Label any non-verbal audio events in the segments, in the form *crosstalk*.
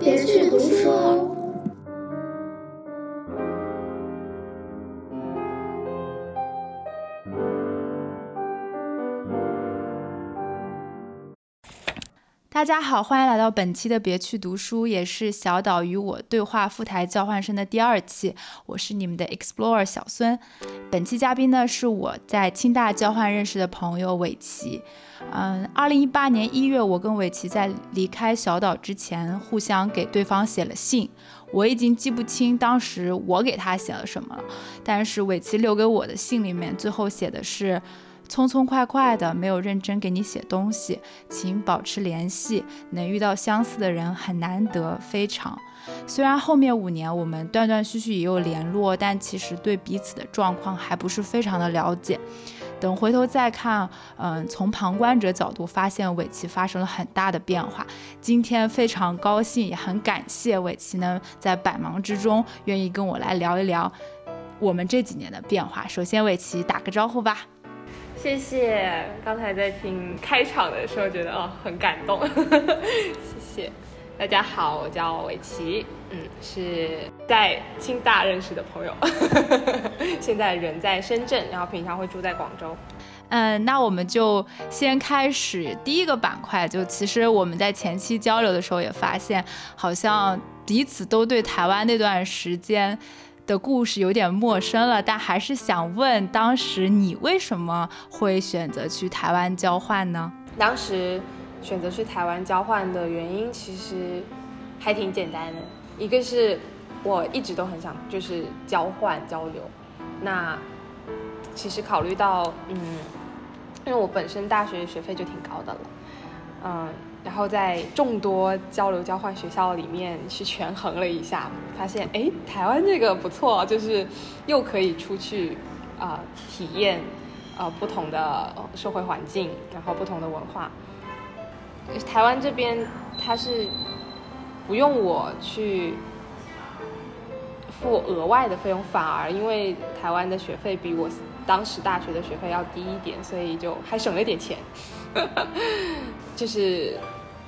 别去读书哦。大家好，欢迎来到本期的别去读书，也是小岛与我对话赴台交换生的第二期。我是你们的 Explorer 小孙。本期嘉宾呢是我在清大交换认识的朋友伟奇。嗯，二零一八年一月，我跟伟奇在离开小岛之前，互相给对方写了信。我已经记不清当时我给他写了什么了，但是伟奇留给我的信里面，最后写的是。匆匆快快的，没有认真给你写东西，请保持联系。能遇到相似的人很难得，非常。虽然后面五年我们断断续续也有联络，但其实对彼此的状况还不是非常的了解。等回头再看，嗯，从旁观者角度发现尾崎发生了很大的变化。今天非常高兴，也很感谢尾崎能，在百忙之中愿意跟我来聊一聊我们这几年的变化。首先，尾崎打个招呼吧。谢谢，刚才在听开场的时候觉得哦很感动，*laughs* 谢谢。大家好，我叫伟奇，嗯，是在清大认识的朋友，*laughs* 现在人在深圳，然后平常会住在广州。嗯，那我们就先开始第一个板块，就其实我们在前期交流的时候也发现，好像彼此都对台湾那段时间。的故事有点陌生了，但还是想问，当时你为什么会选择去台湾交换呢？当时选择去台湾交换的原因其实还挺简单的，一个是我一直都很想就是交换交流，那其实考虑到嗯，因为我本身大学学费就挺高的了，嗯。然后在众多交流交换学校里面去权衡了一下，发现哎，台湾这个不错，就是又可以出去啊体验呃不同的社会环境，然后不同的文化。台湾这边它是不用我去付额外的费用，反而因为台湾的学费比我当时大学的学费要低一点，所以就还省了点钱，*laughs* 就是。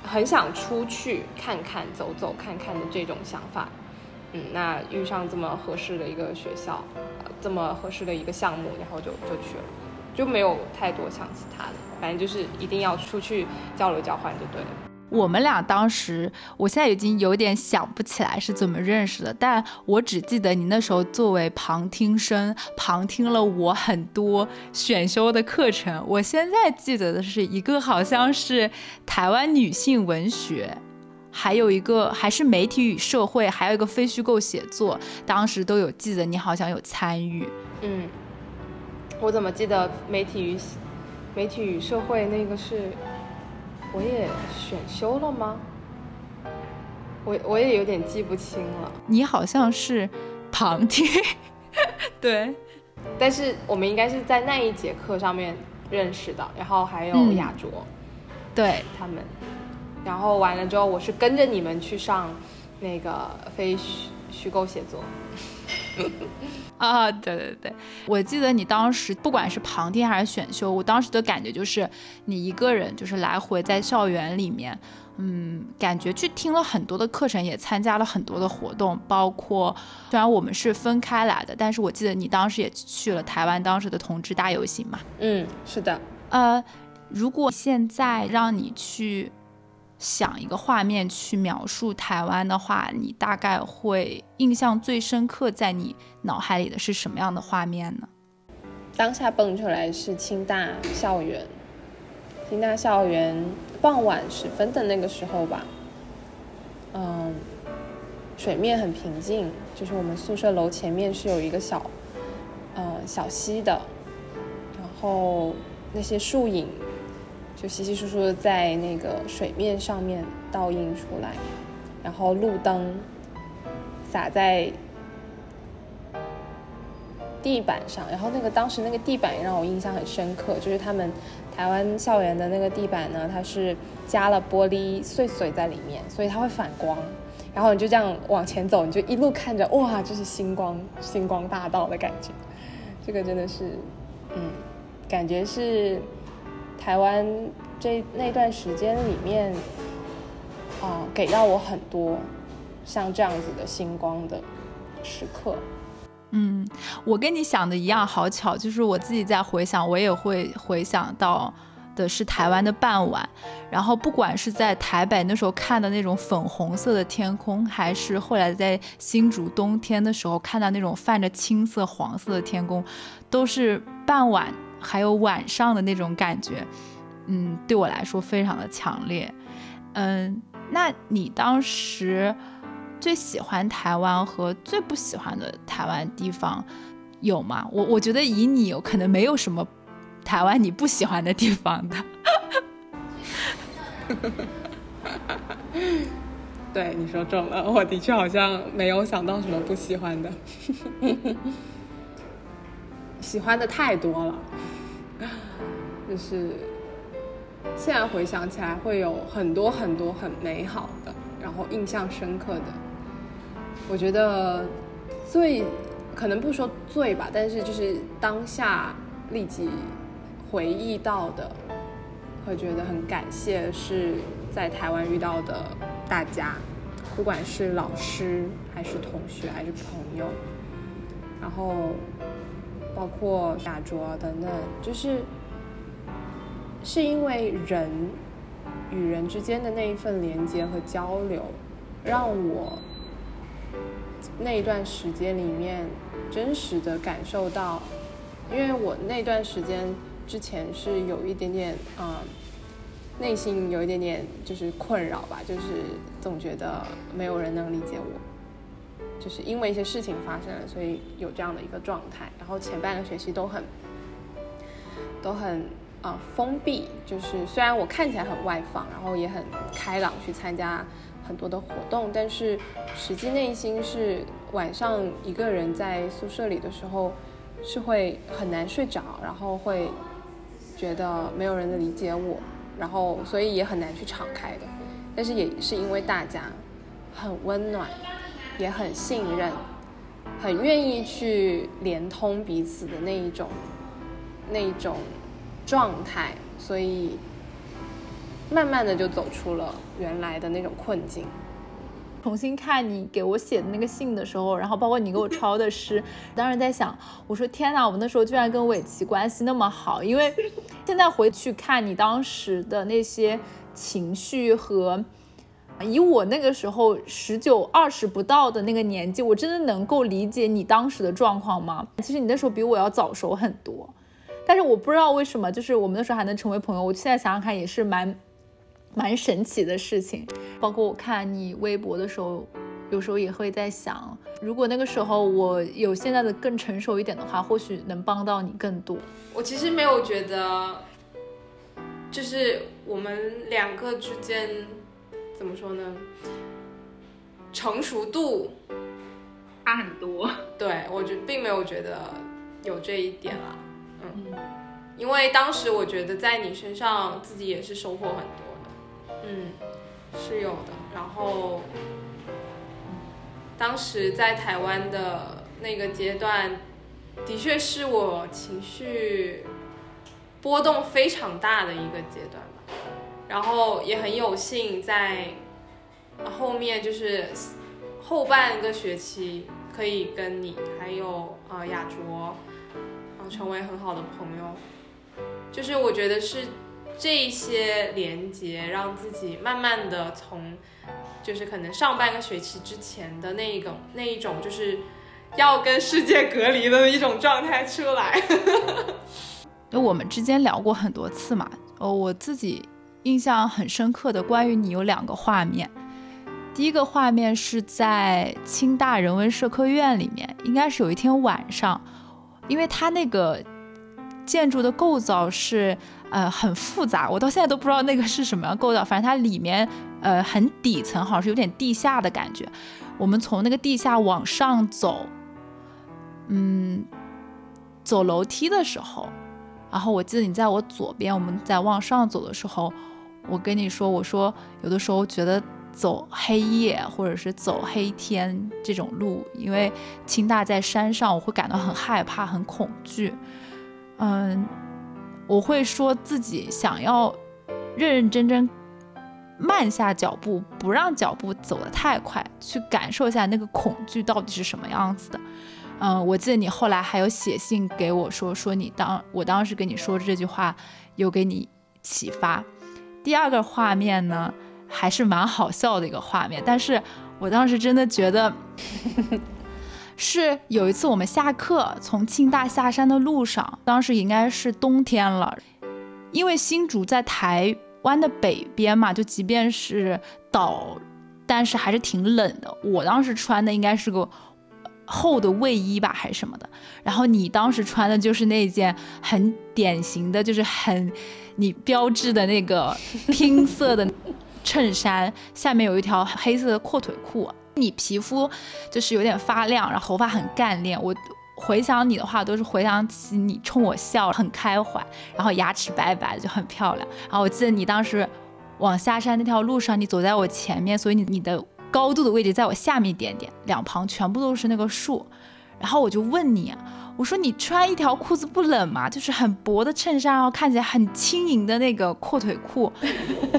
很想出去看看、走走看看的这种想法，嗯，那遇上这么合适的一个学校，呃，这么合适的一个项目，然后就就去了，就没有太多想其他的，反正就是一定要出去交流交换就对了。我们俩当时，我现在已经有点想不起来是怎么认识的，但我只记得你那时候作为旁听生，旁听了我很多选修的课程。我现在记得的是一个好像是台湾女性文学，还有一个还是媒体与社会，还有一个非虚构写作，当时都有记得你好像有参与。嗯，我怎么记得媒体与媒体与社会那个是？我也选修了吗？我我也有点记不清了。你好像是旁听，*laughs* 对。但是我们应该是在那一节课上面认识的，然后还有雅卓，对他们。然后完了之后，我是跟着你们去上那个非虚虚构写作。*laughs* *laughs* 啊，对对对，我记得你当时不管是旁听还是选修，我当时的感觉就是你一个人就是来回在校园里面，嗯，感觉去听了很多的课程，也参加了很多的活动，包括虽然我们是分开来的，但是我记得你当时也去了台湾当时的同志大游行嘛。嗯，是的。呃，如果现在让你去。想一个画面去描述台湾的话，你大概会印象最深刻在你脑海里的是什么样的画面呢？当下蹦出来是清大校园，清大校园傍晚时分的那个时候吧，嗯，水面很平静，就是我们宿舍楼前面是有一个小，呃小溪的，然后那些树影。就稀稀疏疏的在那个水面上面倒映出来，然后路灯洒在地板上，然后那个当时那个地板也让我印象很深刻，就是他们台湾校园的那个地板呢，它是加了玻璃碎碎在里面，所以它会反光，然后你就这样往前走，你就一路看着，哇，这是星光星光大道的感觉，这个真的是，嗯，感觉是。台湾这那段时间里面，呃，给到我很多像这样子的星光的时刻。嗯，我跟你想的一样，好巧，就是我自己在回想，我也会回想到的是台湾的傍晚，然后不管是在台北那时候看的那种粉红色的天空，还是后来在新竹冬天的时候看到那种泛着青色、黄色的天空，都是傍晚还有晚上的那种感觉，嗯，对我来说非常的强烈。嗯，那你当时？最喜欢台湾和最不喜欢的台湾地方有吗？我我觉得以你有可能没有什么台湾你不喜欢的地方的。*laughs* 对，你说中了，我的确好像没有想到什么不喜欢的，喜欢的太多了，就 *laughs* 是现在回想起来会有很多很多很美好的，然后印象深刻的。我觉得最可能不说最吧，但是就是当下立即回忆到的，会觉得很感谢是在台湾遇到的大家，不管是老师还是同学还是朋友，然后包括雅卓等等，就是是因为人与人之间的那一份连接和交流，让我。那一段时间里面，真实的感受到，因为我那段时间之前是有一点点啊，内心有一点点就是困扰吧，就是总觉得没有人能理解我，就是因为一些事情发生了，所以有这样的一个状态。然后前半个学期都很都很啊封闭，就是虽然我看起来很外放，然后也很开朗去参加。很多的活动，但是实际内心是晚上一个人在宿舍里的时候，是会很难睡着，然后会觉得没有人能理解我，然后所以也很难去敞开的。但是也是因为大家很温暖，也很信任，很愿意去连通彼此的那一种那一种状态，所以。慢慢的就走出了原来的那种困境。重新看你给我写的那个信的时候，然后包括你给我抄的诗，当时在想，我说天哪，我们那时候居然跟伟奇关系那么好。因为现在回去看你当时的那些情绪和，以我那个时候十九二十不到的那个年纪，我真的能够理解你当时的状况吗？其实你那时候比我要早熟很多，但是我不知道为什么，就是我们那时候还能成为朋友。我现在想想看，也是蛮。蛮神奇的事情，包括我看你微博的时候，有时候也会在想，如果那个时候我有现在的更成熟一点的话，或许能帮到你更多。我其实没有觉得，就是我们两个之间怎么说呢？成熟度差很多。对，我觉并没有觉得有这一点啦。嗯，因为当时我觉得在你身上自己也是收获很多的。嗯，是有的。然后，当时在台湾的那个阶段，的确是我情绪波动非常大的一个阶段吧。然后也很有幸在后面就是后半个学期可以跟你还有啊雅卓啊成为很好的朋友。就是我觉得是。这些连接让自己慢慢的从，就是可能上半个学期之前的那一种那一种就是要跟世界隔离的一种状态出来。*laughs* 就我们之间聊过很多次嘛，哦，我自己印象很深刻的关于你有两个画面，第一个画面是在清大人文社科院里面，应该是有一天晚上，因为它那个建筑的构造是。呃，很复杂，我到现在都不知道那个是什么样构造。反正它里面，呃，很底层，好像是有点地下的感觉。我们从那个地下往上走，嗯，走楼梯的时候，然后我记得你在我左边，我们在往上走的时候，我跟你说，我说有的时候觉得走黑夜或者是走黑天这种路，因为清大在山上，我会感到很害怕、很恐惧。嗯。我会说自己想要认认真真慢下脚步，不让脚步走得太快，去感受一下那个恐惧到底是什么样子的。嗯，我记得你后来还有写信给我说，说你当我当时跟你说这句话，有给你启发。第二个画面呢，还是蛮好笑的一个画面，但是我当时真的觉得，*laughs* 是有一次我们下课从庆大下山的路上，当时应该是冬天了，因为新竹在台湾的北边嘛，就即便是岛，但是还是挺冷的。我当时穿的应该是个。厚的卫衣吧，还是什么的。然后你当时穿的就是那件很典型的，就是很你标志的那个 *laughs* 拼色的衬衫，下面有一条黑色的阔腿裤。你皮肤就是有点发亮，然后头发很干练。我回想你的话，都是回想起你冲我笑，很开怀，然后牙齿白白的，就很漂亮。然后我记得你当时往下山那条路上，你走在我前面，所以你你的。高度的位置在我下面一点点，两旁全部都是那个树，然后我就问你，我说你穿一条裤子不冷吗？就是很薄的衬衫，然后看起来很轻盈的那个阔腿裤。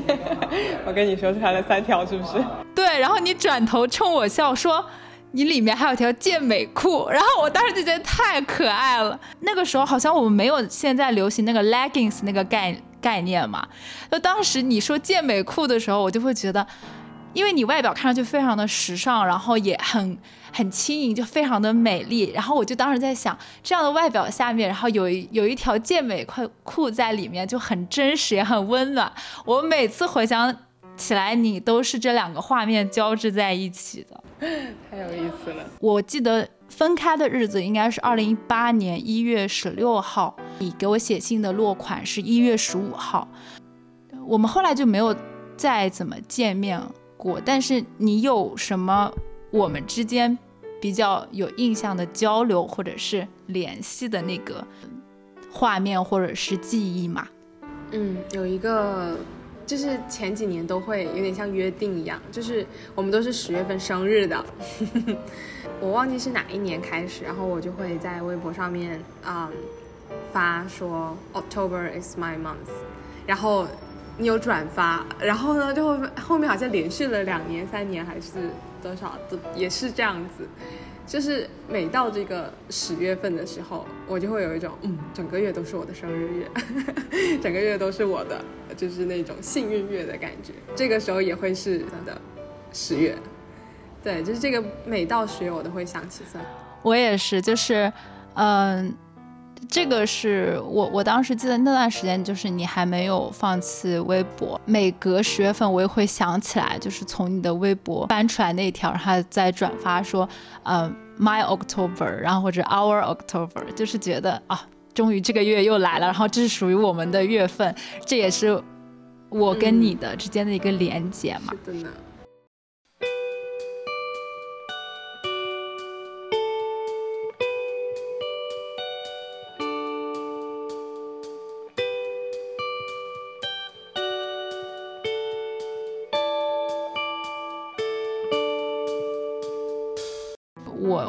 *laughs* 我跟你说穿了三条，是不是？对，然后你转头冲我笑说，你里面还有条健美裤，然后我当时就觉得太可爱了。那个时候好像我们没有现在流行那个 leggings 那个概概念嘛，就当时你说健美裤的时候，我就会觉得。因为你外表看上去非常的时尚，然后也很很轻盈，就非常的美丽。然后我就当时在想，这样的外表下面，然后有有一条健美裤裤在里面，就很真实也很温暖。我每次回想起来，你都是这两个画面交织在一起的，太有意思了。我记得分开的日子应该是二零一八年一月十六号，你给我写信的落款是一月十五号。我们后来就没有再怎么见面了。过，但是你有什么我们之间比较有印象的交流或者是联系的那个画面或者是记忆吗？嗯，有一个，就是前几年都会有点像约定一样，就是我们都是十月份生日的，*laughs* 我忘记是哪一年开始，然后我就会在微博上面啊发说 October is my month，然后。你有转发，然后呢，就后后面好像连续了两年、三年还是多少，都也是这样子。就是每到这个十月份的时候，我就会有一种，嗯，整个月都是我的生日月，*laughs* 整个月都是我的，就是那种幸运月的感觉。这个时候也会是的十月，对，就是这个每到十月我都会想起算。我也是，就是，嗯。这个是我，我当时记得那段时间，就是你还没有放弃微博，每隔十月份我也会想起来，就是从你的微博翻出来那条，然后再转发说，呃，My October，然后或者 Our October，就是觉得啊，终于这个月又来了，然后这是属于我们的月份，这也是我跟你的之间的一个连接嘛。是的呢。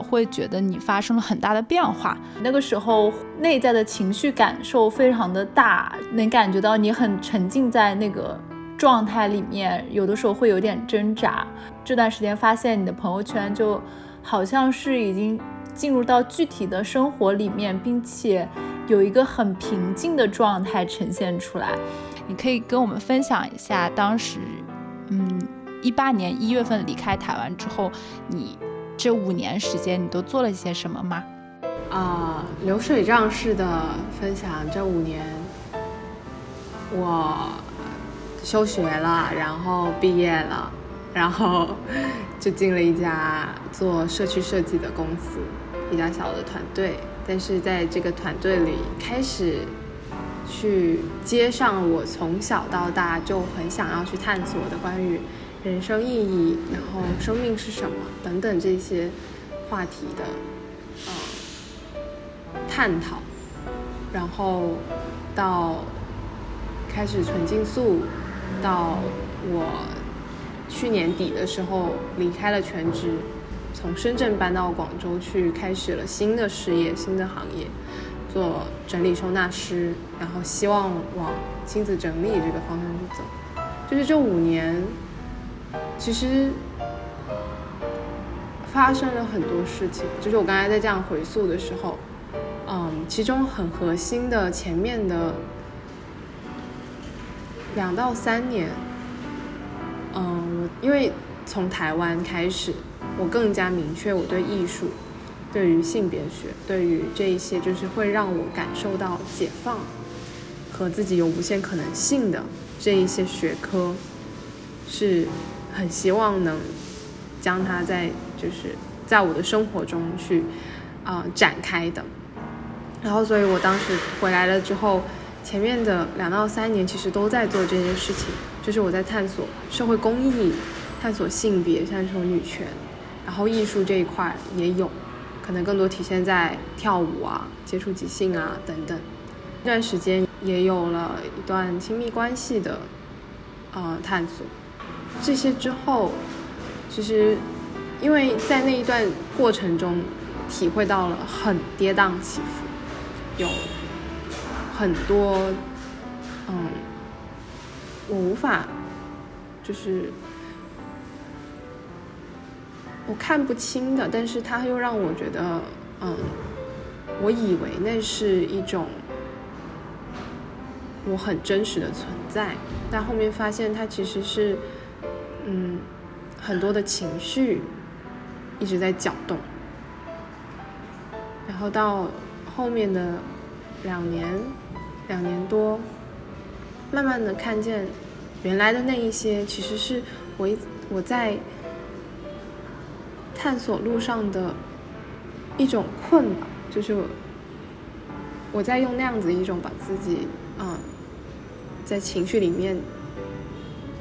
会觉得你发生了很大的变化，那个时候内在的情绪感受非常的大，能感觉到你很沉浸在那个状态里面，有的时候会有点挣扎。这段时间发现你的朋友圈就好像是已经进入到具体的生活里面，并且有一个很平静的状态呈现出来。你可以跟我们分享一下当时，嗯，一八年一月份离开台湾之后，你。这五年时间，你都做了些什么吗？啊，流水账式的分享。这五年，我休学了，然后毕业了，然后就进了一家做社区设计的公司，比较小的团队。但是在这个团队里，开始去接上我从小到大就很想要去探索的关于。人生意义，然后生命是什么等等这些话题的呃探讨，然后到开始纯净素，到我去年底的时候离开了全职，从深圳搬到广州去开始了新的事业、新的行业，做整理收纳师，然后希望往亲子整理这个方向去走。就是这五年，其实发生了很多事情。就是我刚才在这样回溯的时候，嗯，其中很核心的前面的两到三年，嗯，因为从台湾开始，我更加明确我对艺术。对于性别学，对于这一些，就是会让我感受到解放和自己有无限可能性的这一些学科，是很希望能将它在就是在我的生活中去啊展开的。然后，所以我当时回来了之后，前面的两到三年其实都在做这件事情，就是我在探索社会公益、探索性别、探索女权，然后艺术这一块也有。可能更多体现在跳舞啊、接触即兴啊等等。这段时间也有了一段亲密关系的呃探索。这些之后，其实因为在那一段过程中体会到了很跌宕起伏，有很多嗯，我无法就是。我看不清的，但是他又让我觉得，嗯，我以为那是一种我很真实的存在，但后面发现它其实是，嗯，很多的情绪一直在搅动，然后到后面的两年、两年多，慢慢的看见原来的那一些，其实是我一我在。探索路上的一种困吧，就是我在用那样子一种把自己啊，在情绪里面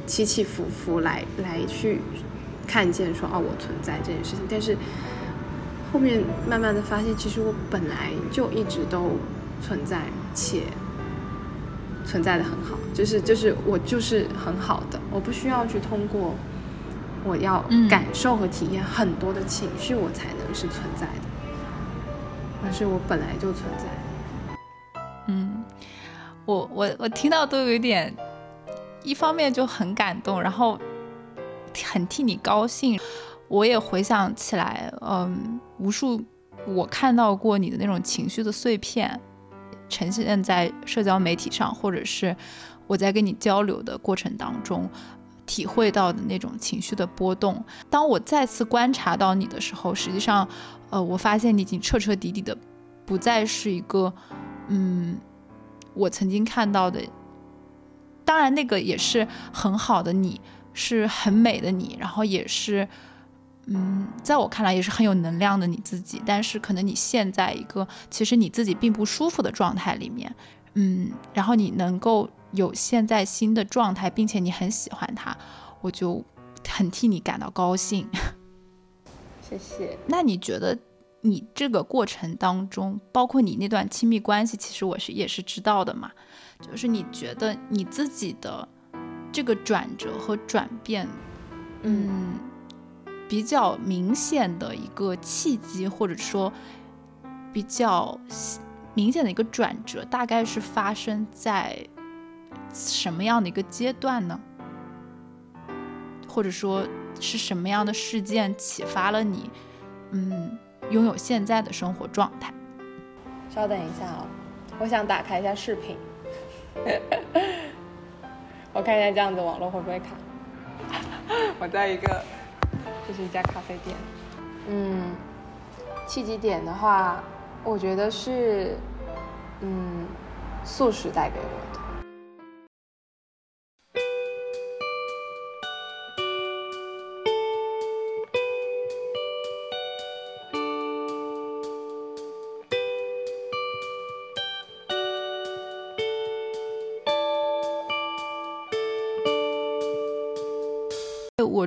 起起伏伏来来去看见说哦我存在这件事情，但是后面慢慢的发现，其实我本来就一直都存在，且存在的很好，就是就是我就是很好的，我不需要去通过。我要感受和体验很多的情绪，我才能是存在的，而是我本来就存在。嗯，我我我听到都有点，一方面就很感动，然后很替你高兴。我也回想起来，嗯，无数我看到过你的那种情绪的碎片，呈现在社交媒体上，或者是我在跟你交流的过程当中。体会到的那种情绪的波动。当我再次观察到你的时候，实际上，呃，我发现你已经彻彻底底的不再是一个，嗯，我曾经看到的。当然，那个也是很好的，你是很美的你，然后也是，嗯，在我看来也是很有能量的你自己。但是，可能你现在一个其实你自己并不舒服的状态里面，嗯，然后你能够。有现在新的状态，并且你很喜欢它，我就很替你感到高兴。谢谢。*laughs* 那你觉得你这个过程当中，包括你那段亲密关系，其实我是也是知道的嘛？就是你觉得你自己的这个转折和转变，嗯，比较明显的一个契机，或者说比较明显的一个转折，大概是发生在。什么样的一个阶段呢？或者说是什么样的事件启发了你，嗯，拥有现在的生活状态？稍等一下啊，我想打开一下视频，我看一下这样子网络会不会卡。我在一个，这是一家咖啡店。嗯，契机点的话，我觉得是，嗯，素食带给我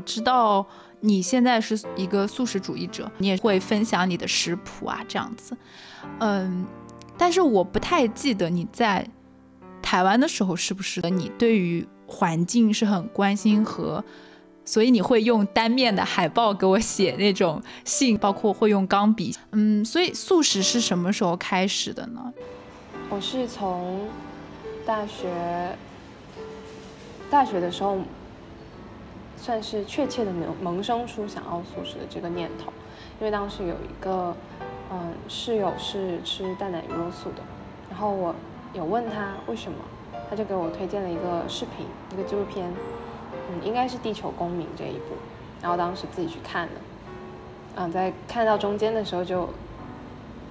知道你现在是一个素食主义者，你也会分享你的食谱啊，这样子，嗯，但是我不太记得你在台湾的时候是不是你对于环境是很关心和，所以你会用单面的海报给我写那种信，包括会用钢笔，嗯，所以素食是什么时候开始的呢？我是从大学大学的时候，算是确切的萌萌生出想要素食的这个念头，因为当时有一个嗯室友是吃蛋奶鱼肉素的，然后我有问他为什么，他就给我推荐了一个视频，一个纪录片，嗯，应该是《地球公民》这一部，然后当时自己去看了，嗯，在看到中间的时候就。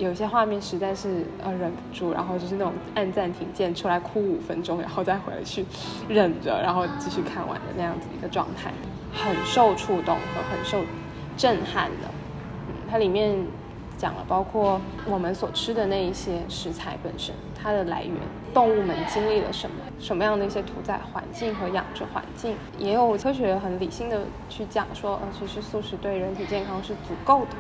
有些画面实在是呃忍不住，然后就是那种按暂停键出来哭五分钟，然后再回去忍着，然后继续看完的那样子一个状态，很受触动和很受震撼的。它里面讲了包括我们所吃的那一些食材本身，它的来源，动物们经历了什么，什么样的一些屠宰环境和养殖环境，也有科学很理性的去讲说，呃，其实素食对人体健康是足够的。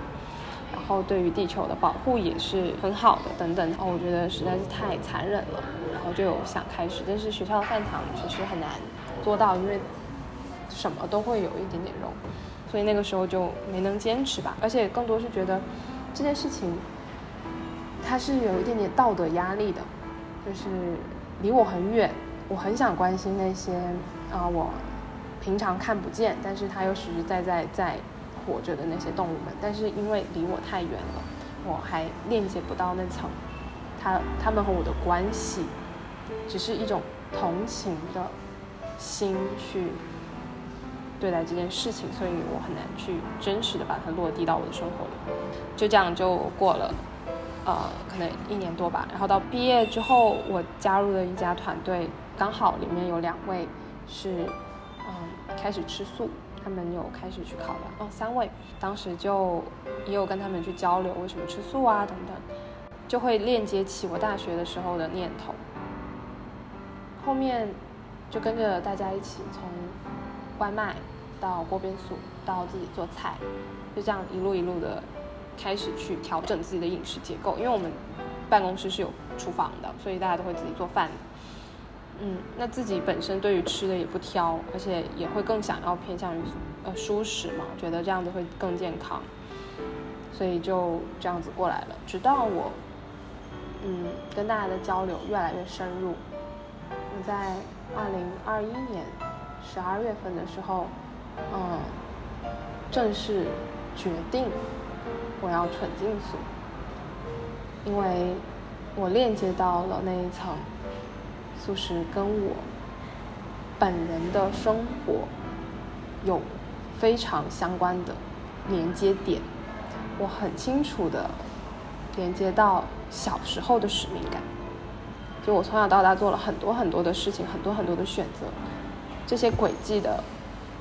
然后对于地球的保护也是很好的，等等。然后我觉得实在是太残忍了，然后就有想开始，但是学校的饭堂其实很难做到，因为什么都会有一点点肉，所以那个时候就没能坚持吧。而且更多是觉得这件事情它是有一点点道德压力的，就是离我很远，我很想关心那些啊我平常看不见，但是它又实实在在在。活着的那些动物们，但是因为离我太远了，我还链接不到那层，他他们和我的关系，只是一种同情的心去对待这件事情，所以我很难去真实的把它落地到我的生活里。就这样就过了，呃，可能一年多吧。然后到毕业之后，我加入了一家团队，刚好里面有两位是嗯开始吃素。他们有开始去考量哦，三位当时就也有跟他们去交流为什么吃素啊等等，就会链接起我大学的时候的念头。后面就跟着大家一起从外卖到锅边素到自己做菜，就这样一路一路的开始去调整自己的饮食结构，因为我们办公室是有厨房的，所以大家都会自己做饭。嗯，那自己本身对于吃的也不挑，而且也会更想要偏向于呃舒适嘛，觉得这样子会更健康，所以就这样子过来了。直到我嗯跟大家的交流越来越深入，我在二零二一年十二月份的时候，嗯，正式决定我要纯净素，因为我链接到了那一层。素食跟我本人的生活有非常相关的连接点，我很清楚的连接到小时候的使命感。就我从小到大做了很多很多的事情，很多很多的选择，这些轨迹的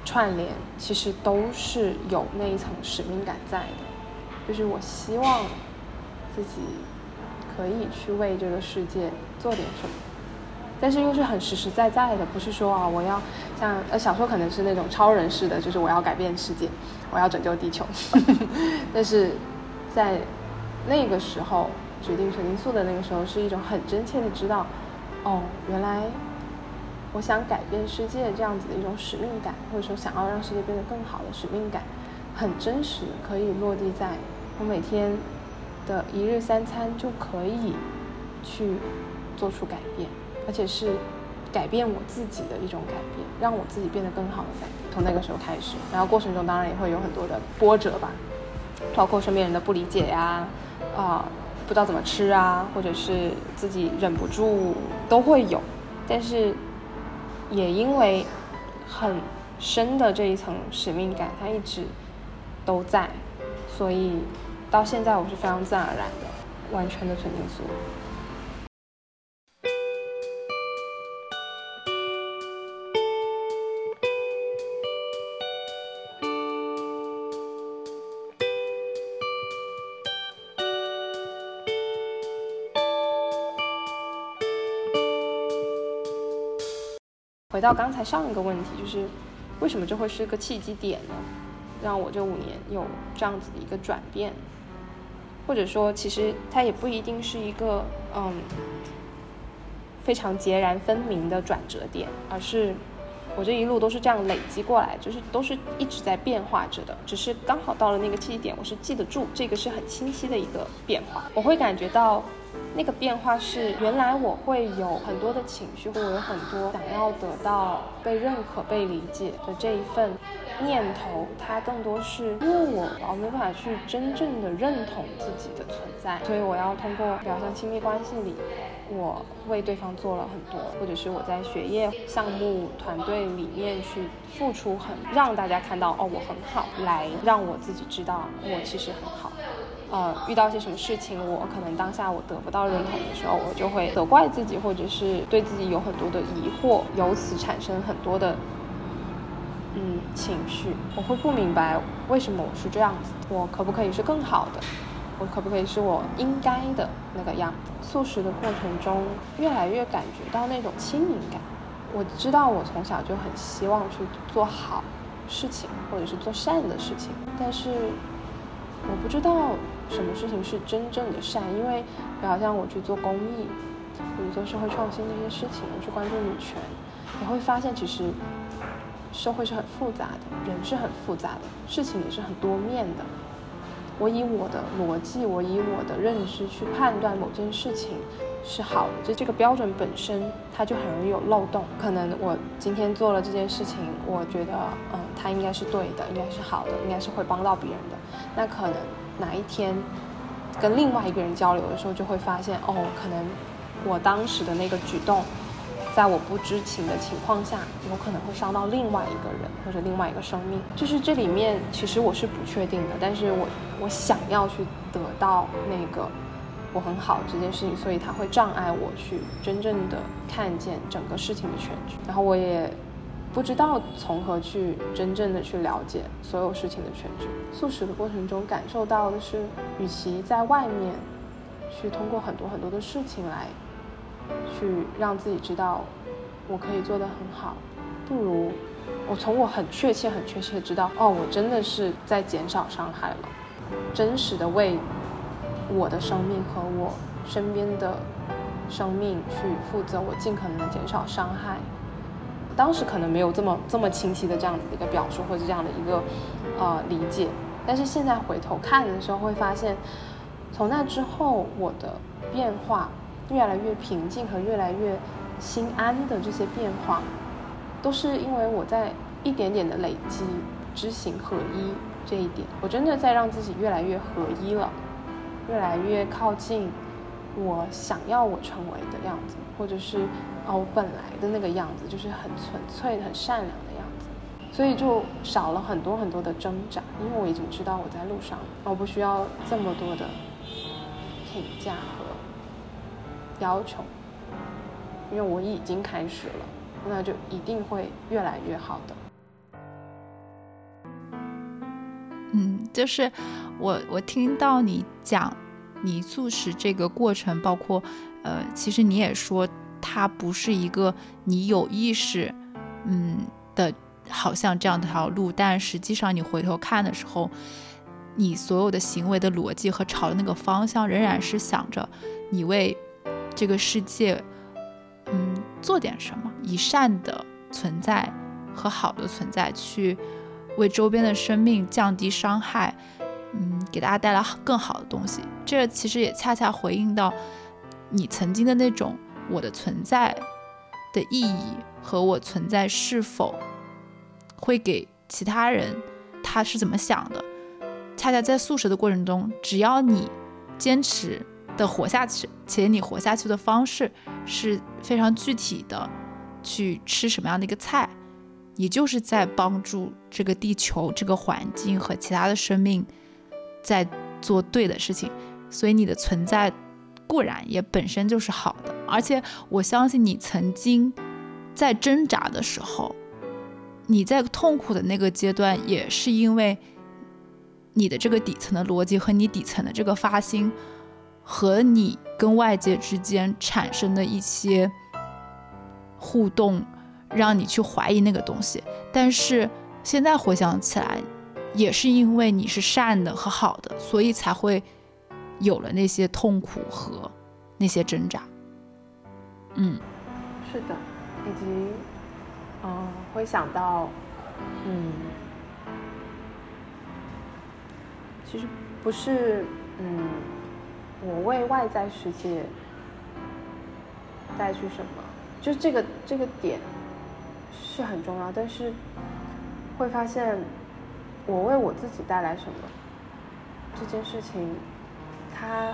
串联，其实都是有那一层使命感在的。就是我希望自己可以去为这个世界做点什么。但是又是很实实在在的，不是说啊，我要像呃小说可能是那种超人式的，就是我要改变世界，我要拯救地球。*laughs* 但是在那个时候决定纯净素的那个时候，是一种很真切的知道，哦，原来我想改变世界这样子的一种使命感，或者说想要让世界变得更好的使命感，很真实，可以落地在我每天的一日三餐就可以去做出改变。而且是改变我自己的一种改变，让我自己变得更好的改变。从那个时候开始，然后过程中当然也会有很多的波折吧，包括身边人的不理解呀，啊，不知道怎么吃啊，或者是自己忍不住都会有。但是也因为很深的这一层使命感，它一直都在，所以到现在我是非常自然而然的，完全的纯净素。回到刚才上一个问题，就是为什么这会是个契机点呢？让我这五年有这样子的一个转变，或者说，其实它也不一定是一个嗯非常截然分明的转折点，而是我这一路都是这样累积过来，就是都是一直在变化着的，只是刚好到了那个记忆点，我是记得住，这个是很清晰的一个变化，我会感觉到。那个变化是，原来我会有很多的情绪，会有很多想要得到被认可、被理解的这一份念头，它更多是因为我我没办法去真正的认同自己的存在，所以我要通过，比方像亲密关系里，我为对方做了很多，或者是我在学业项目团队里面去付出很，让大家看到哦我很好，来让我自己知道我其实很好。呃，遇到一些什么事情，我可能当下我得不到认同的时候，我就会责怪自己，或者是对自己有很多的疑惑，由此产生很多的嗯情绪。我会不明白为什么我是这样子，我可不可以是更好的？我可不可以是我应该的那个样子？素食的过程中，越来越感觉到那种轻盈感。我知道我从小就很希望去做好事情，或者是做善的事情，但是我不知道。什么事情是真正的善？因为，比如像我去做公益，或者做社会创新这些事情，我去关注女权，你会发现其实社会是很复杂的，人是很复杂的，事情也是很多面的。我以我的逻辑，我以我的认知去判断某件事情是好的，就这个标准本身它就很容易有漏洞。可能我今天做了这件事情，我觉得嗯，它应该是对的，应该是好的，应该是会帮到别人的，那可能。哪一天跟另外一个人交流的时候，就会发现哦，可能我当时的那个举动，在我不知情的情况下，有可能会伤到另外一个人或者另外一个生命。就是这里面其实我是不确定的，但是我我想要去得到那个我很好这件事情，所以它会障碍我去真正的看见整个事情的全局。然后我也。不知道从何去真正的去了解所有事情的全局。素食的过程中感受到的是，与其在外面去通过很多很多的事情来去让自己知道我可以做得很好，不如我从我很确切、很确切知道，哦，我真的是在减少伤害了，真实的为我的生命和我身边的生命去负责，我尽可能的减少伤害。当时可能没有这么这么清晰的这样子的一个表述或者这样的一个呃理解，但是现在回头看的时候会发现，从那之后我的变化越来越平静和越来越心安的这些变化，都是因为我在一点点的累积知行合一这一点，我真的在让自己越来越合一了，越来越靠近我想要我成为的样子，或者是。我本来的那个样子就是很纯粹、很善良的样子，所以就少了很多很多的挣扎，因为我已经知道我在路上，我不需要这么多的评价和要求，因为我已经开始了，那就一定会越来越好的。嗯，就是我我听到你讲你素食这个过程，包括呃，其实你也说。它不是一个你有意识，嗯的，好像这样的条路，但实际上你回头看的时候，你所有的行为的逻辑和朝的那个方向，仍然是想着你为这个世界，嗯，做点什么，以善的存在和好的存在去为周边的生命降低伤害，嗯，给大家带来更好的东西。这其实也恰恰回应到你曾经的那种。我的存在的意义和我存在是否会给其他人，他是怎么想的？恰恰在素食的过程中，只要你坚持的活下去，且你活下去的方式是非常具体的，去吃什么样的一个菜，你就是在帮助这个地球、这个环境和其他的生命在做对的事情，所以你的存在。固然也本身就是好的，而且我相信你曾经在挣扎的时候，你在痛苦的那个阶段，也是因为你的这个底层的逻辑和你底层的这个发心，和你跟外界之间产生的一些互动，让你去怀疑那个东西。但是现在回想起来，也是因为你是善的和好的，所以才会。有了那些痛苦和那些挣扎，嗯，是的，以及嗯，会想到，嗯，其实不是，嗯，我为外在世界带去什么，就这个这个点是很重要，但是会发现我为我自己带来什么这件事情，它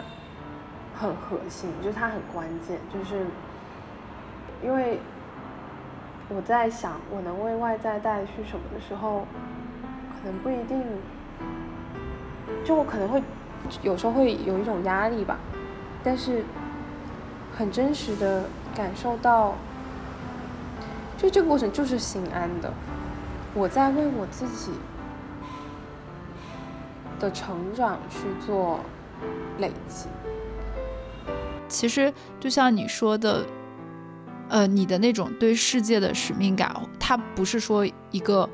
很核心，就是它很关键，就是因为我在想我能为外在带去什么的时候，可能不一定，就我可能会有时候会有一种压力吧，但是很真实的感受到，就这个过程就是心安的，我在为我自己的成长去做累积。其实就像你说的，呃，你的那种对世界的使命感，它不是说一个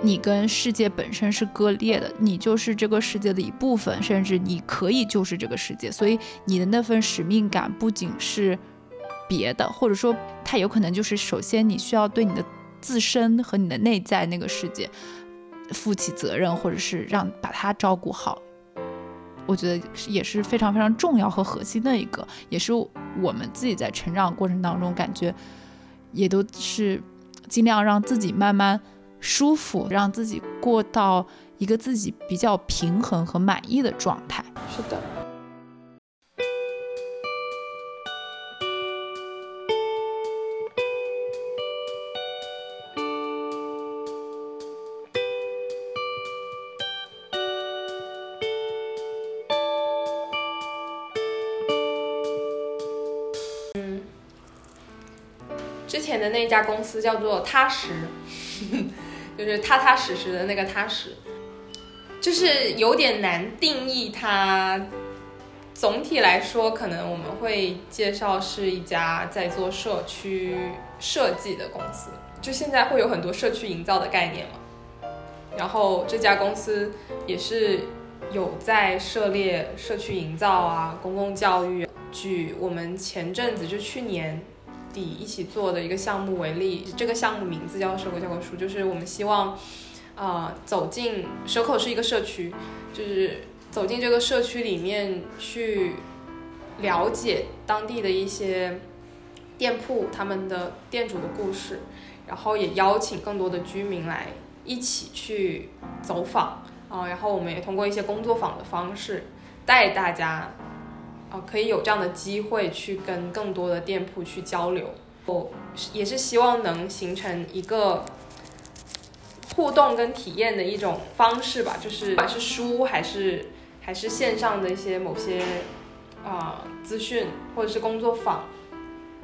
你跟世界本身是割裂的，你就是这个世界的一部分，甚至你可以就是这个世界。所以你的那份使命感不仅是别的，或者说它有可能就是首先你需要对你的自身和你的内在那个世界负起责任，或者是让把它照顾好。我觉得也是非常非常重要和核心的一个，也是我们自己在成长过程当中感觉，也都是尽量让自己慢慢舒服，让自己过到一个自己比较平衡和满意的状态。是的。家公司叫做踏实，就是踏踏实实的那个踏实，就是有点难定义它。总体来说，可能我们会介绍是一家在做社区设计的公司。就现在会有很多社区营造的概念嘛，然后这家公司也是有在涉猎社区营造啊、公共教育。举我们前阵子就去年。底一起做的一个项目为例，这个项目名字叫“蛇口教科书”，就是我们希望，呃，走进蛇口是一个社区，就是走进这个社区里面去了解当地的一些店铺，他们的店主的故事，然后也邀请更多的居民来一起去走访啊，然后我们也通过一些工作坊的方式带大家。啊，可以有这样的机会去跟更多的店铺去交流，我也是希望能形成一个互动跟体验的一种方式吧，就是不管是书还是还是线上的一些某些啊资讯或者是工作坊，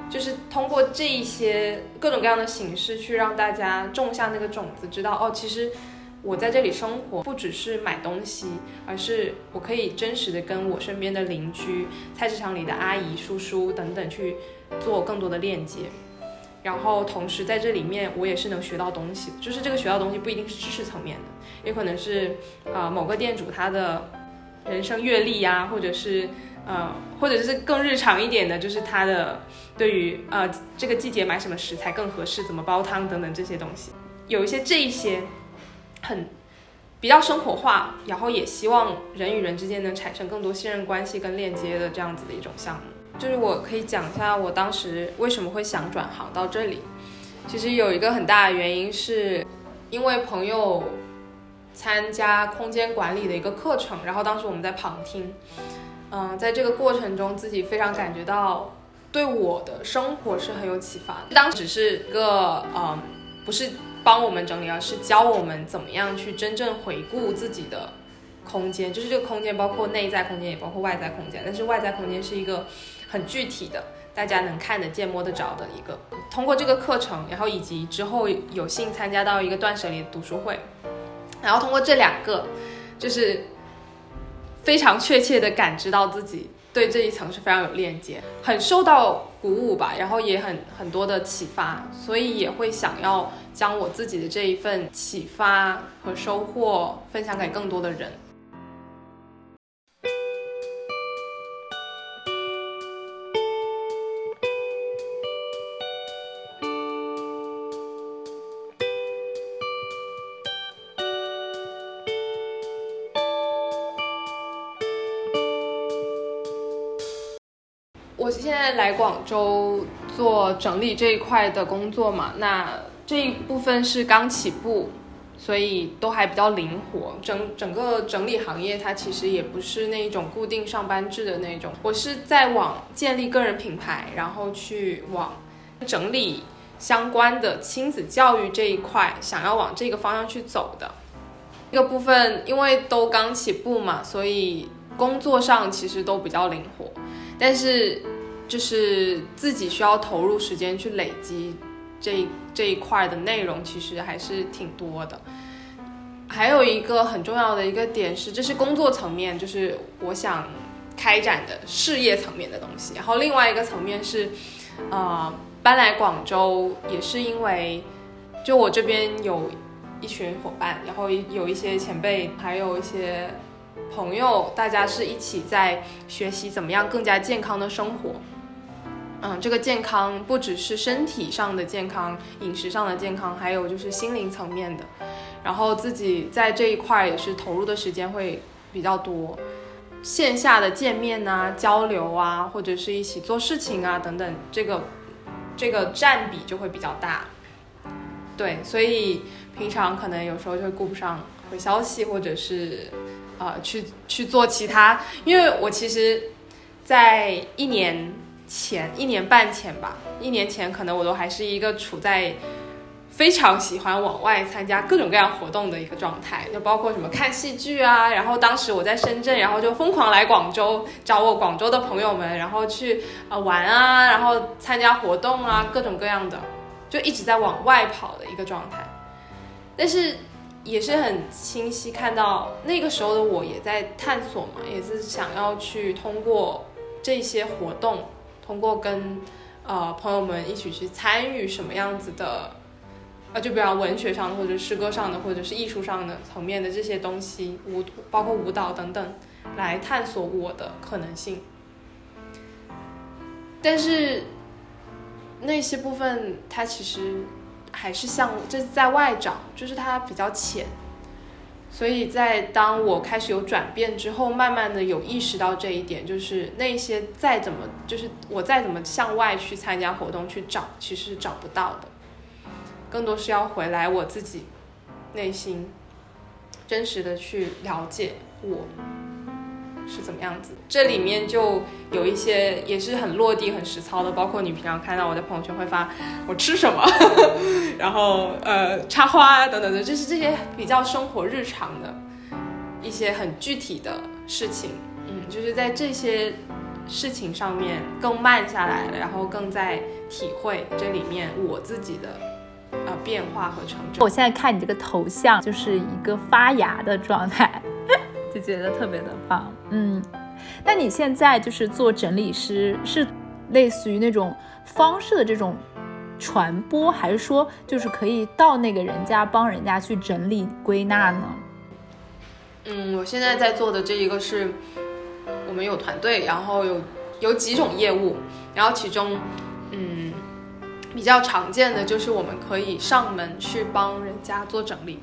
就是通过这一些各种各样的形式去让大家种下那个种子，知道哦，其实。我在这里生活，不只是买东西，而是我可以真实的跟我身边的邻居、菜市场里的阿姨、叔叔等等去做更多的链接。然后同时在这里面，我也是能学到东西，就是这个学到东西不一定是知识层面的，也可能是啊某个店主他的人生阅历呀，或者是呃，或者是更日常一点的，就是他的对于呃这个季节买什么食材更合适，怎么煲汤等等这些东西，有一些这一些。很比较生活化，然后也希望人与人之间能产生更多信任关系跟链接的这样子的一种项目。就是我可以讲一下我当时为什么会想转行到这里。其实有一个很大的原因是，因为朋友参加空间管理的一个课程，然后当时我们在旁听，嗯，在这个过程中自己非常感觉到对我的生活是很有启发的。当时是一个嗯，不是。帮我们整理，而是教我们怎么样去真正回顾自己的空间，就是这个空间包括内在空间，也包括外在空间。但是外在空间是一个很具体的，大家能看得见、摸得着的一个。通过这个课程，然后以及之后有幸参加到一个断舍离读书会，然后通过这两个，就是非常确切的感知到自己。对这一层是非常有链接，很受到鼓舞吧，然后也很很多的启发，所以也会想要将我自己的这一份启发和收获分享给更多的人。我现在来广州做整理这一块的工作嘛那这一部分是刚起步，所以都还比较灵活。整整个整理行业它其实也不是那种固定上班制的那种，我是在往建立个人品牌，然后去往整理相关的亲子教育这一块，想要往这个方向去走的。这个部分因为都刚起步嘛，所以工作上其实都比较灵活，但是就是自己需要投入时间去累积这这一块的内容，其实还是挺多的。还有一个很重要的一个点是，这是工作层面，就是我想开展的事业层面的东西。然后另外一个层面是，呃，搬来广州也是因为，就我这边有。一群伙伴，然后有一些前辈，还有一些朋友，大家是一起在学习怎么样更加健康的生活。嗯，这个健康不只是身体上的健康、饮食上的健康，还有就是心灵层面的。然后自己在这一块也是投入的时间会比较多，线下的见面啊、交流啊，或者是一起做事情啊等等，这个这个占比就会比较大。对，所以。平常可能有时候就会顾不上回消息，或者是，呃，去去做其他。因为我其实，在一年前、一年半前吧，一年前可能我都还是一个处在非常喜欢往外参加各种各样活动的一个状态，就包括什么看戏剧啊。然后当时我在深圳，然后就疯狂来广州找我广州的朋友们，然后去呃玩啊，然后参加活动啊，各种各样的，就一直在往外跑的一个状态。但是也是很清晰看到那个时候的我也在探索嘛，也是想要去通过这些活动，通过跟呃朋友们一起去参与什么样子的，啊，就比方文学上的或者诗歌上的或者是艺术上的层面的这些东西，舞包括舞蹈等等，来探索我的可能性。但是那些部分它其实。还是像这在外找，就是它比较浅，所以在当我开始有转变之后，慢慢的有意识到这一点，就是那些再怎么，就是我再怎么向外去参加活动去找，其实是找不到的，更多是要回来我自己内心真实的去了解我。是怎么样子？这里面就有一些也是很落地、很实操的，包括你平常看到我在朋友圈会发我吃什么，*laughs* 然后呃插花等等的，就是这些比较生活日常的一些很具体的事情。嗯，就是在这些事情上面更慢下来了，然后更在体会这里面我自己的呃变化和成长。我现在看你这个头像，就是一个发芽的状态。就觉得特别的棒，嗯，那你现在就是做整理师，是类似于那种方式的这种传播，还是说就是可以到那个人家帮人家去整理归纳呢？嗯，我现在在做的这一个是，我们有团队，然后有有几种业务，然后其中，嗯，比较常见的就是我们可以上门去帮人家做整理。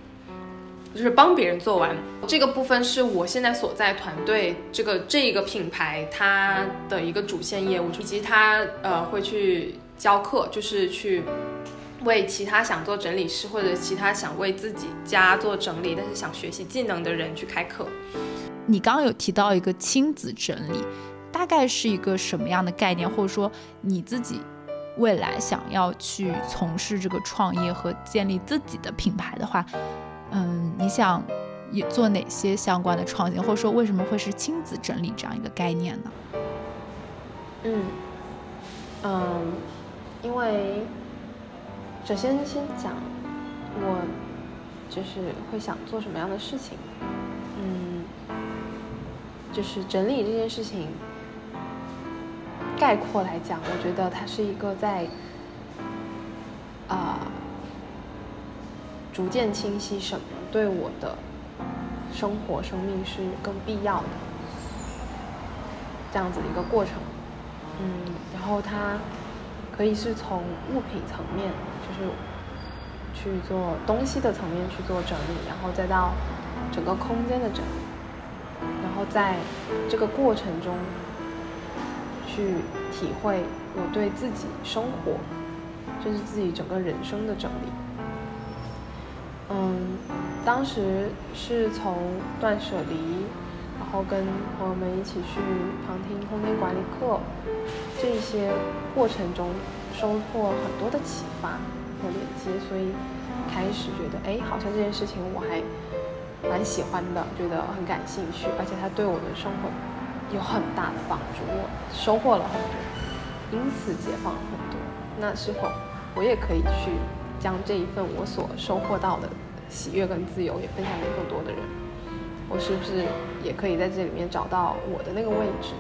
就是帮别人做完这个部分，是我现在所在团队这个这一个品牌它的一个主线业务，以及它呃会去教课，就是去为其他想做整理师或者其他想为自己家做整理，但是想学习技能的人去开课。你刚刚有提到一个亲子整理，大概是一个什么样的概念？或者说你自己未来想要去从事这个创业和建立自己的品牌的话？嗯，你想也做哪些相关的创新，或者说为什么会是亲子整理这样一个概念呢？嗯嗯，因为首先先讲我就是会想做什么样的事情，嗯，就是整理这件事情，概括来讲，我觉得它是一个在啊。逐渐清晰什么对我的生活、生命是更必要的，这样子的一个过程。嗯，然后它可以是从物品层面，就是去做东西的层面去做整理，然后再到整个空间的整理，然后在这个过程中去体会我对自己生活，甚至自己整个人生的整理。嗯，当时是从断舍离，然后跟朋友们一起去旁听空间管理课，这些过程中收获很多的启发和连接，所以开始觉得，哎，好像这件事情我还蛮喜欢的，觉得很感兴趣，而且它对我的生活有很大的帮助，我收获了很多，因此解放了很多。那是否我也可以去？将这一份我所收获到的喜悦跟自由也分享给更多的人，我是不是也可以在这里面找到我的那个位置？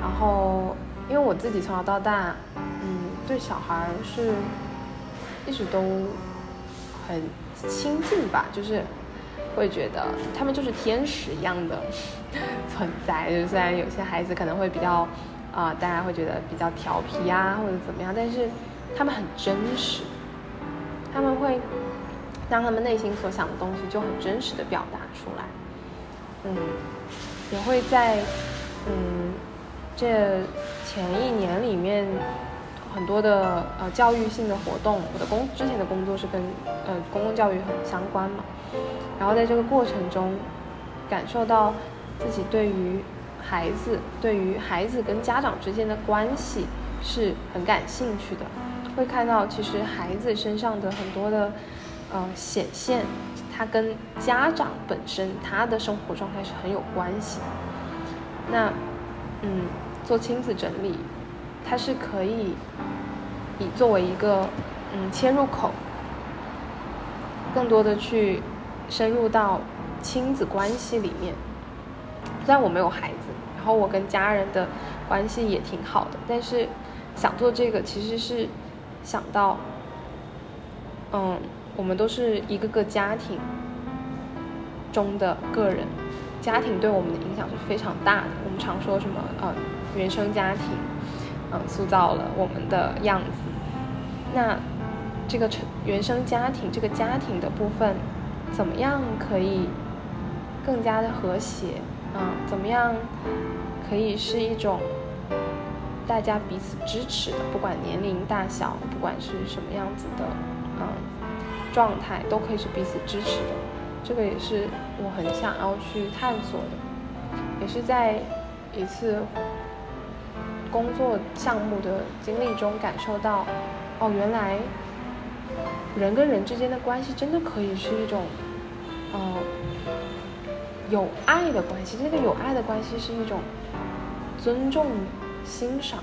然后，因为我自己从小到大，嗯，对小孩是一直都很亲近吧，就是会觉得他们就是天使一样的 *laughs* 存在。就虽然有些孩子可能会比较啊，大家会觉得比较调皮啊，或者怎么样，但是他们很真实。他们会让他们内心所想的东西就很真实的表达出来，嗯，也会在嗯这前一年里面很多的呃教育性的活动，我的工之前的工作是跟呃公共教育很相关嘛，然后在这个过程中感受到自己对于孩子，对于孩子跟家长之间的关系是很感兴趣的。会看到，其实孩子身上的很多的，呃，显现，他跟家长本身他的生活状态是很有关系的。那，嗯，做亲子整理，它是可以以作为一个嗯切入口，更多的去深入到亲子关系里面。虽然我没有孩子，然后我跟家人的关系也挺好的，但是想做这个其实是。想到，嗯，我们都是一个个家庭中的个人，家庭对我们的影响是非常大的。我们常说什么，呃，原生家庭，嗯，塑造了我们的样子。那这个成原生家庭这个家庭的部分，怎么样可以更加的和谐？嗯，怎么样可以是一种？大家彼此支持的，不管年龄大小，不管是什么样子的，嗯，状态都可以是彼此支持的。这个也是我很想要去探索的，也是在一次工作项目的经历中感受到，哦，原来人跟人之间的关系真的可以是一种，嗯，有爱的关系。这个有爱的关系是一种尊重。欣赏、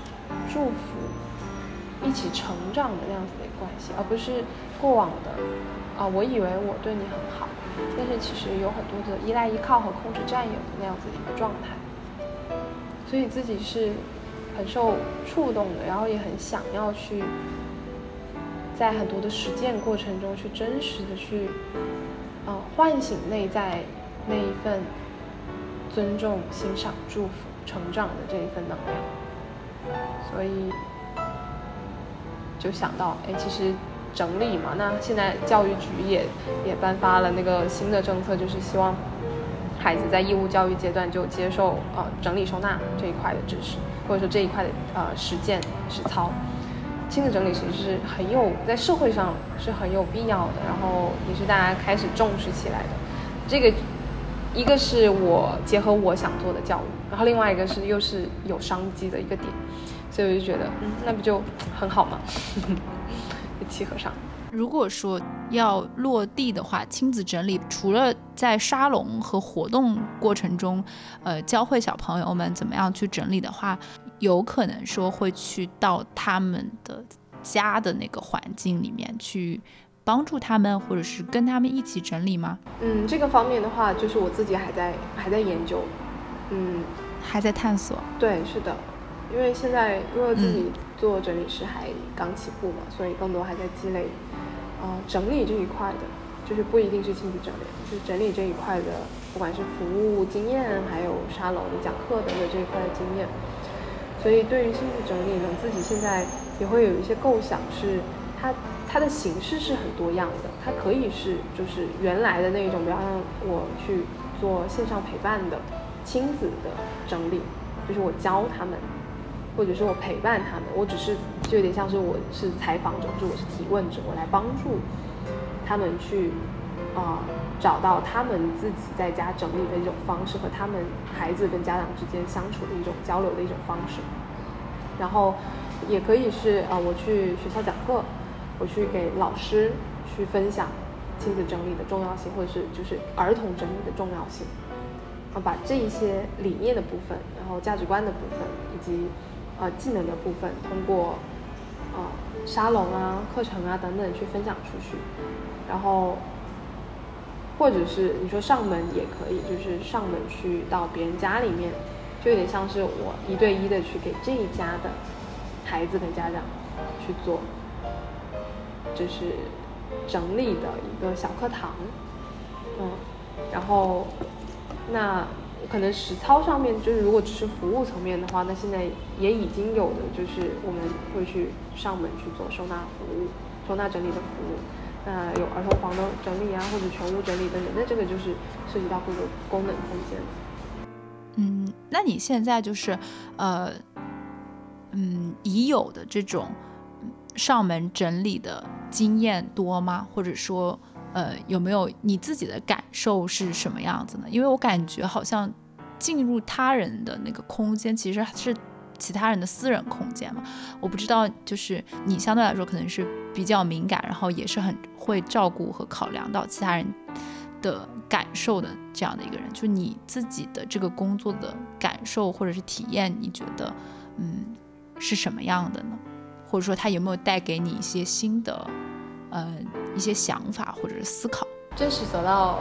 祝福、一起成长的那样子的关系，而不是过往的啊，我以为我对你很好，但是其实有很多的依赖、依靠和控制、占有的那样子的一个状态。所以自己是很受触动的，然后也很想要去在很多的实践过程中去真实的去，呃，唤醒内在那一份尊重、欣赏、祝福、成长的这一份能量。所以就想到，哎，其实整理嘛，那现在教育局也也颁发了那个新的政策，就是希望孩子在义务教育阶段就接受呃整理收纳这一块的知识，或者说这一块的呃实践实操。亲子整理其实是很有在社会上是很有必要的，然后也是大家开始重视起来的。这个一个是我结合我想做的教育。然后另外一个是又是有商机的一个点，所以我就觉得，嗯，那不就很好吗？契合上。如果说要落地的话，亲子整理除了在沙龙和活动过程中，呃，教会小朋友们怎么样去整理的话，有可能说会去到他们的家的那个环境里面去帮助他们，或者是跟他们一起整理吗？嗯，这个方面的话，就是我自己还在还在研究。嗯，还在探索。对，是的，因为现在因为自己做整理师还刚起步嘛，所以更多还在积累，呃，整理这一块的，就是不一定是亲子整理，就是整理这一块的，不管是服务经验，还有沙龙讲课等等这一块的经验。所以对于亲子整理呢，自己现在也会有一些构想，是它它的形式是很多样的，它可以是就是原来的那一种，比方我去做线上陪伴的。亲子的整理，就是我教他们或者是我陪伴他们，我只是就有点像是我是采访者，就我是提问者，我来帮助他们去啊找到他们自己在家整理的一种方式和他们孩子跟家长之间相处的一种交流的一种方式。然后也可以是啊，我去学校讲课，我去给老师去分享亲子整理的重要性，或者是就是儿童整理的重要性。啊，把这一些理念的部分，然后价值观的部分，以及呃技能的部分，通过啊沙龙啊、课程啊等等去分享出去，然后或者是你说上门也可以，就是上门去到别人家里面，就有点像是我一对一的去给这一家的孩子跟家长去做，就是整理的一个小课堂，嗯，然后。那可能实操上面，就是如果只是服务层面的话，那现在也已经有的就是我们会去上门去做收纳服务、收纳整理的服务。那有儿童房的整理啊，或者全屋整理等等，那这个就是涉及到各个功能空间。嗯，那你现在就是呃，嗯，已有的这种上门整理的经验多吗？或者说？呃，有没有你自己的感受是什么样子呢？因为我感觉好像进入他人的那个空间，其实是其他人的私人空间嘛。我不知道，就是你相对来说可能是比较敏感，然后也是很会照顾和考量到其他人的感受的这样的一个人。就你自己的这个工作的感受或者是体验，你觉得嗯是什么样的呢？或者说他有没有带给你一些新的？呃，一些想法或者是思考，真实走到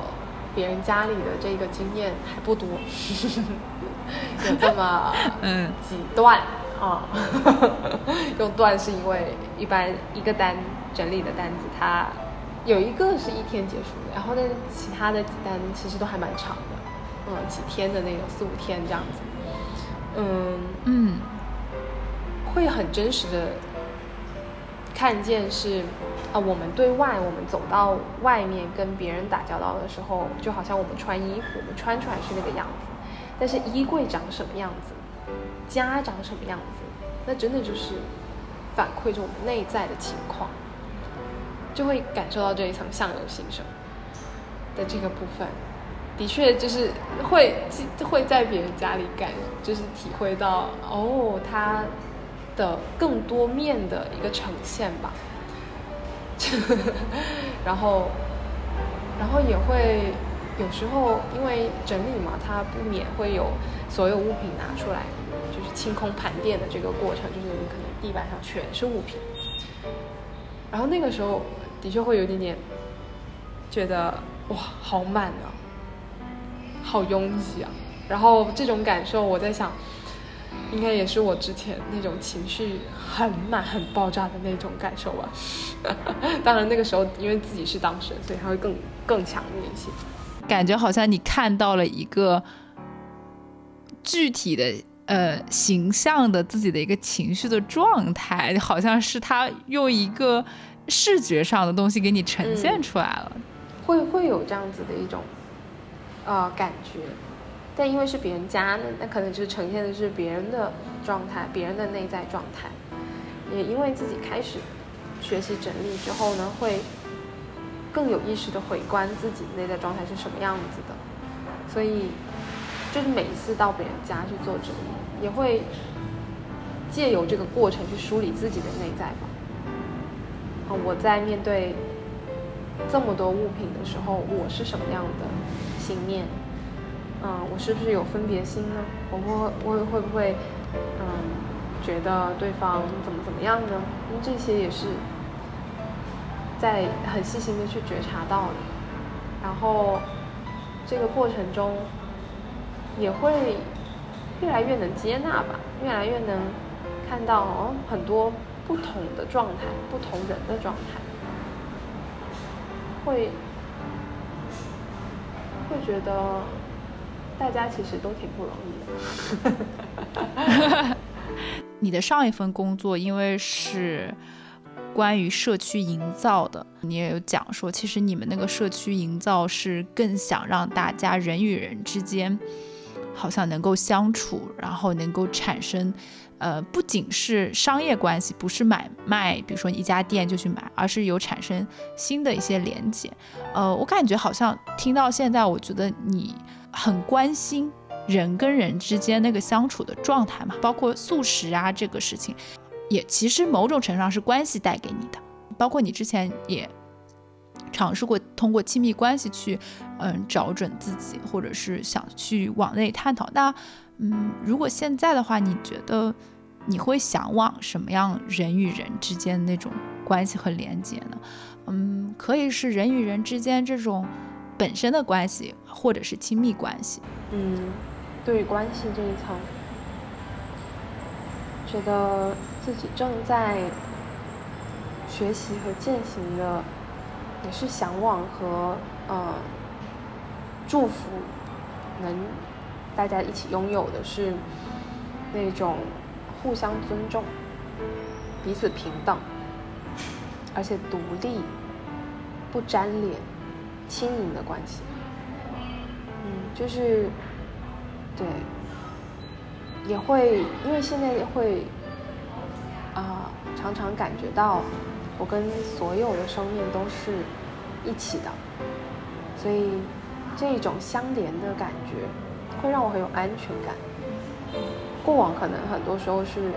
别人家里的这个经验还不多，*laughs* 有这么 *laughs* 嗯。几段。啊。*laughs* 用段是因为一般一个单整理的单子，它有一个是一天结束的，然后呢，其他的几单其实都还蛮长的，嗯，几天的那种四五天这样子，嗯。嗯，会很真实的看见是。啊，我们对外，我们走到外面跟别人打交道的时候，就好像我们穿衣服，我们穿出来是那个样子，但是衣柜长什么样子，家长什么样子，那真的就是反馈着我们内在的情况，就会感受到这一层相由心生的这个部分，的确就是会会在别人家里感，就是体会到哦，他的更多面的一个呈现吧。*laughs* 然后，然后也会有时候因为整理嘛，它不免会有所有物品拿出来，就是清空盘垫的这个过程，就是你可能地板上全是物品，然后那个时候的确会有一点点觉得哇，好满啊，好拥挤啊，然后这种感受，我在想。应该也是我之前那种情绪很满、很爆炸的那种感受吧。*laughs* 当然，那个时候因为自己是当事人，所以它会更更强烈一些。感觉好像你看到了一个具体的呃形象的自己的一个情绪的状态，好像是他用一个视觉上的东西给你呈现出来了。会会有这样子的一种呃感觉。但因为是别人家呢，那可能就呈现的是别人的状态，别人的内在状态。也因为自己开始学习整理之后呢，会更有意识的回观自己内在状态是什么样子的。所以，就是每一次到别人家去做整理，也会借由这个过程去梳理自己的内在吧。啊，我在面对这么多物品的时候，我是什么样的心念？嗯，我是不是有分别心呢？我会会会不会嗯觉得对方怎么怎么样呢？因为这些也是在很细心的去觉察到的，然后这个过程中也会越来越能接纳吧，越来越能看到哦很多不同的状态，不同人的状态，会会觉得。大家其实都挺不容易的。*laughs* 你的上一份工作因为是关于社区营造的，你也有讲说，其实你们那个社区营造是更想让大家人与人之间，好像能够相处，然后能够产生，呃，不仅是商业关系，不是买卖，比如说一家店就去买，而是有产生新的一些连接。呃，我感觉好像听到现在，我觉得你很关心人跟人之间那个相处的状态嘛，包括素食啊这个事情，也其实某种程度上是关系带给你的，包括你之前也。尝试过通过亲密关系去，嗯，找准自己，或者是想去往内探讨。那，嗯，如果现在的话，你觉得你会向往什么样人与人之间那种关系和连接呢？嗯，可以是人与人之间这种本身的关系，或者是亲密关系。嗯，对于关系这一层，觉得自己正在学习和践行的。也是向往和呃祝福，能大家一起拥有的是那种互相尊重、彼此平等，而且独立、不粘连、轻盈的关系。嗯，就是对，也会因为现在也会啊，常常感觉到。我跟所有的生命都是一起的，所以这种相连的感觉会让我很有安全感。过往可能很多时候是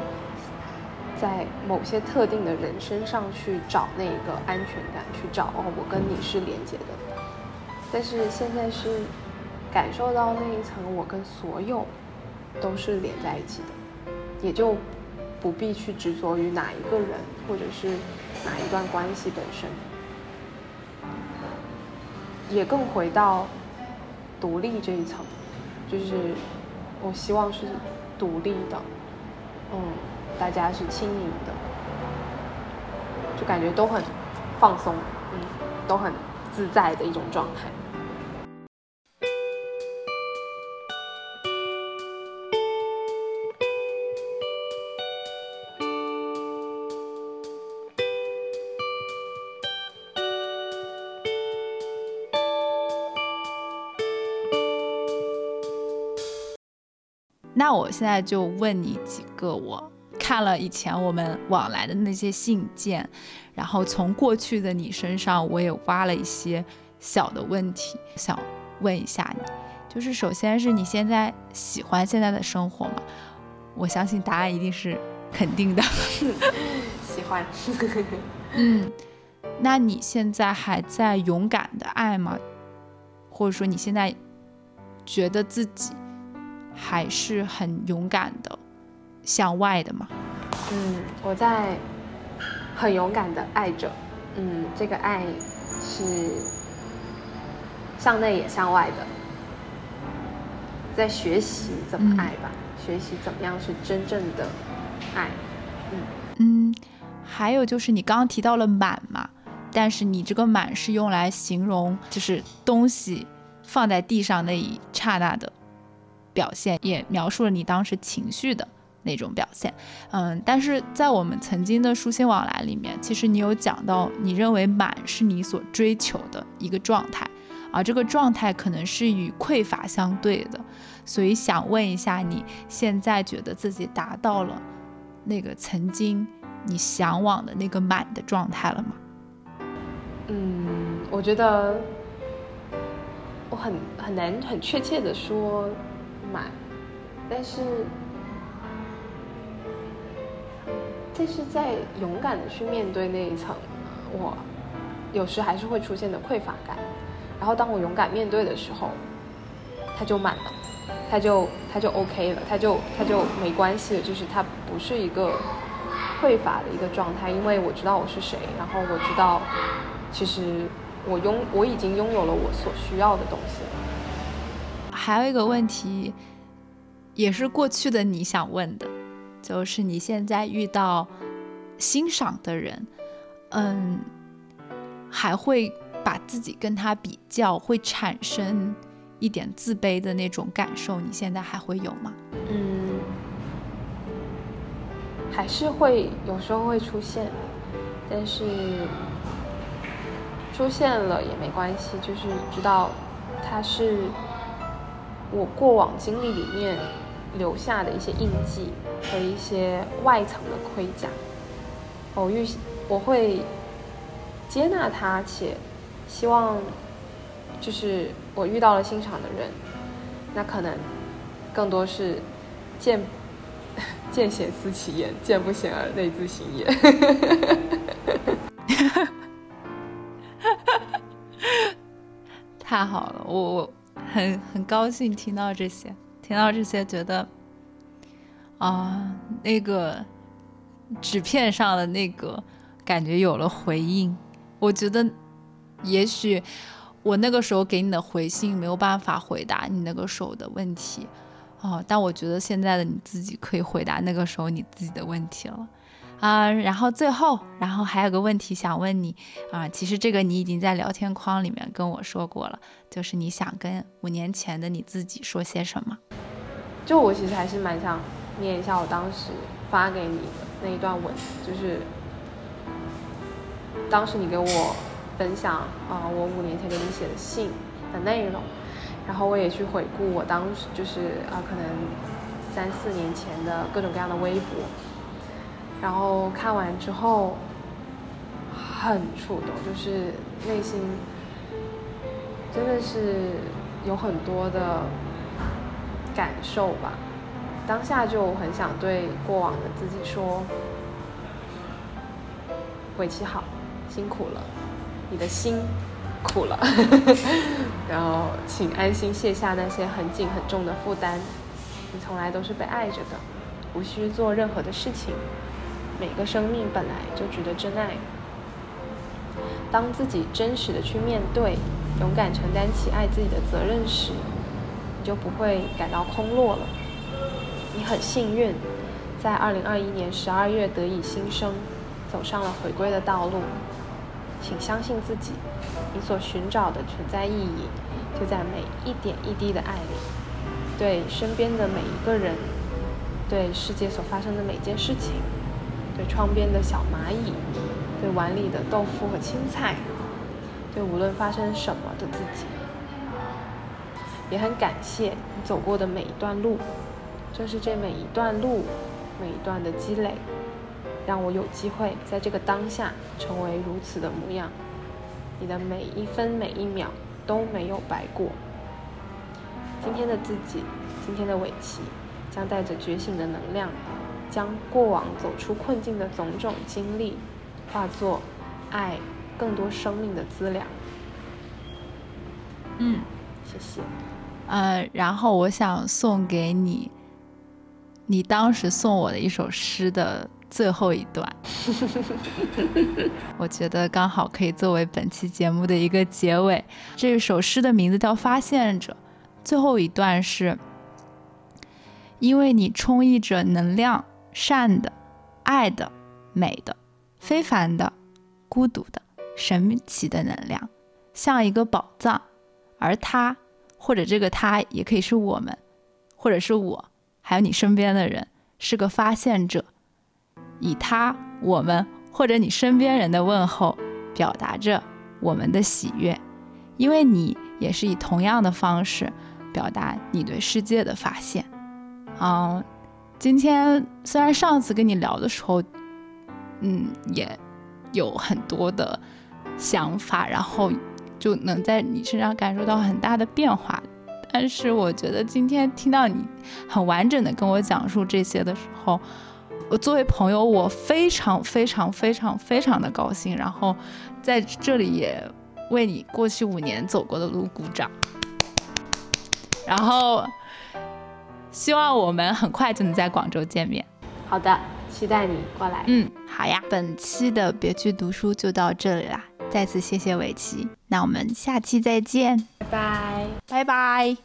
在某些特定的人身上去找那个安全感，去找哦，我跟你是连接的。但是现在是感受到那一层，我跟所有都是连在一起的，也就不必去执着于哪一个人，或者是。哪一段关系本身，也更回到独立这一层，就是我希望是独立的，嗯，大家是轻盈的，就感觉都很放松，嗯，都很自在的一种状态。那我现在就问你几个，我看了以前我们往来的那些信件，然后从过去的你身上，我也挖了一些小的问题，想问一下你，就是首先是你现在喜欢现在的生活吗？我相信答案一定是肯定的，*laughs* 喜欢。嗯，那你现在还在勇敢的爱吗？或者说你现在觉得自己？还是很勇敢的，向外的嘛。嗯，我在很勇敢的爱着。嗯，这个爱是向内也向外的，在学习怎么爱吧，学习怎么样是真正的爱。嗯嗯，还有就是你刚刚提到了满嘛，但是你这个满是用来形容就是东西放在地上那一刹那的。表现也描述了你当时情绪的那种表现，嗯，但是在我们曾经的书信往来里面，其实你有讲到，你认为满是你所追求的一个状态，而这个状态可能是与匮乏相对的，所以想问一下，你现在觉得自己达到了那个曾经你向往的那个满的状态了吗？嗯，我觉得我很很难很确切的说。满，但是，但是在勇敢的去面对那一层，我有时还是会出现的匮乏感。然后当我勇敢面对的时候，它就满了，它就它就 OK 了，它就它就没关系了。就是它不是一个匮乏的一个状态，因为我知道我是谁，然后我知道其实我拥我已经拥有了我所需要的东西。还有一个问题，也是过去的你想问的，就是你现在遇到欣赏的人，嗯，还会把自己跟他比较，会产生一点自卑的那种感受，你现在还会有吗？嗯，还是会有时候会出现，但是出现了也没关系，就是知道他是。我过往经历里面留下的一些印记和一些外层的盔甲。我预我会接纳它，且希望就是我遇到了欣赏的人，那可能更多是见 *laughs* 见贤思齐焉，见不贤而内自省也。*laughs* 太好了，我我很 *laughs* 很高兴听到这些，听到这些，觉得啊，那个纸片上的那个感觉有了回应。我觉得，也许我那个时候给你的回信没有办法回答你那个时候的问题，哦，但我觉得现在的你自己可以回答那个时候你自己的问题了。啊，然后最后，然后还有个问题想问你啊，其实这个你已经在聊天框里面跟我说过了，就是你想跟五年前的你自己说些什么？就我其实还是蛮想念一下我当时发给你的那一段文，就是当时你给我分享啊，我五年前给你写的信的内容，然后我也去回顾我当时就是啊，可能三四年前的各种各样的微博。然后看完之后，很触动，就是内心真的是有很多的感受吧。当下就很想对过往的自己说：“尾期好，辛苦了，你的心苦了。*laughs* ”然后请安心卸下那些很紧很重的负担，你从来都是被爱着的，无需做任何的事情。每个生命本来就值得真爱。当自己真实的去面对，勇敢承担起爱自己的责任时，你就不会感到空落了。你很幸运，在二零二一年十二月得以新生，走上了回归的道路。请相信自己，你所寻找的存在意义，就在每一点一滴的爱里。对身边的每一个人，对世界所发生的每件事情。对窗边的小蚂蚁，对碗里的豆腐和青菜，对无论发生什么的自己，也很感谢你走过的每一段路。正是这每一段路，每一段的积累，让我有机会在这个当下成为如此的模样。你的每一分每一秒都没有白过。今天的自己，今天的尾期，将带着觉醒的能量。将过往走出困境的种种经历，化作爱更多生命的资粮。嗯，谢谢。呃，然后我想送给你，你当时送我的一首诗的最后一段，*laughs* 我觉得刚好可以作为本期节目的一个结尾。这首诗的名字叫《发现者》，最后一段是：因为你充溢着能量。善的、爱的、美的、非凡的、孤独的、神奇的能量，像一个宝藏。而他，或者这个他，也可以是我们，或者是我，还有你身边的人，是个发现者。以他、我们或者你身边人的问候，表达着我们的喜悦，因为你也是以同样的方式表达你对世界的发现。嗯。今天虽然上次跟你聊的时候，嗯，也有很多的想法，然后就能在你身上感受到很大的变化，但是我觉得今天听到你很完整的跟我讲述这些的时候，我作为朋友，我非常非常非常非常的高兴，然后在这里也为你过去五年走过的路鼓掌，然后。希望我们很快就能在广州见面。好的，期待你过来。嗯，好呀。本期的别去读书就到这里啦，再次谢谢伟奇，那我们下期再见，拜拜，拜拜。